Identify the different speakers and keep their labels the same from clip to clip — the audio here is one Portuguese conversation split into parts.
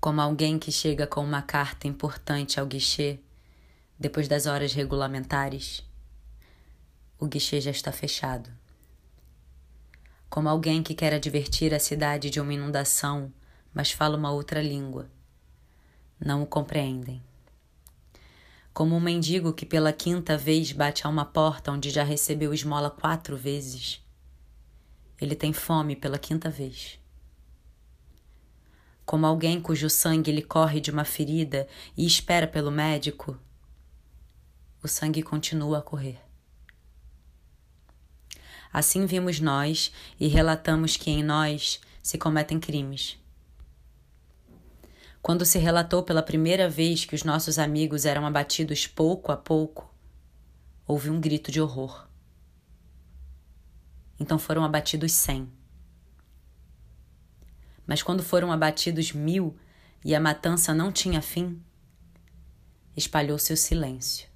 Speaker 1: como alguém que chega com uma carta importante ao guichê depois das horas regulamentares. O guichê já está fechado. Como alguém que quer advertir a cidade de uma inundação, mas fala uma outra língua. Não o compreendem. Como um mendigo que pela quinta vez bate a uma porta onde já recebeu esmola quatro vezes. Ele tem fome pela quinta vez como alguém cujo sangue lhe corre de uma ferida e espera pelo médico, o sangue continua a correr. Assim vimos nós e relatamos que em nós se cometem crimes. Quando se relatou pela primeira vez que os nossos amigos eram abatidos pouco a pouco, houve um grito de horror. Então foram abatidos cem. Mas quando foram abatidos mil e a matança não tinha fim, espalhou-se o silêncio.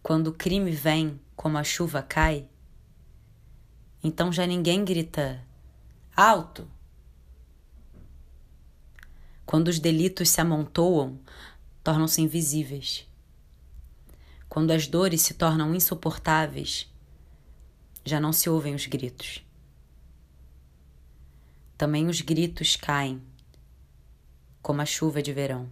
Speaker 1: Quando o crime vem como a chuva cai, então já ninguém grita alto. Quando os delitos se amontoam, tornam-se invisíveis. Quando as dores se tornam insuportáveis, já não se ouvem os gritos. Também os gritos caem, como a chuva de verão.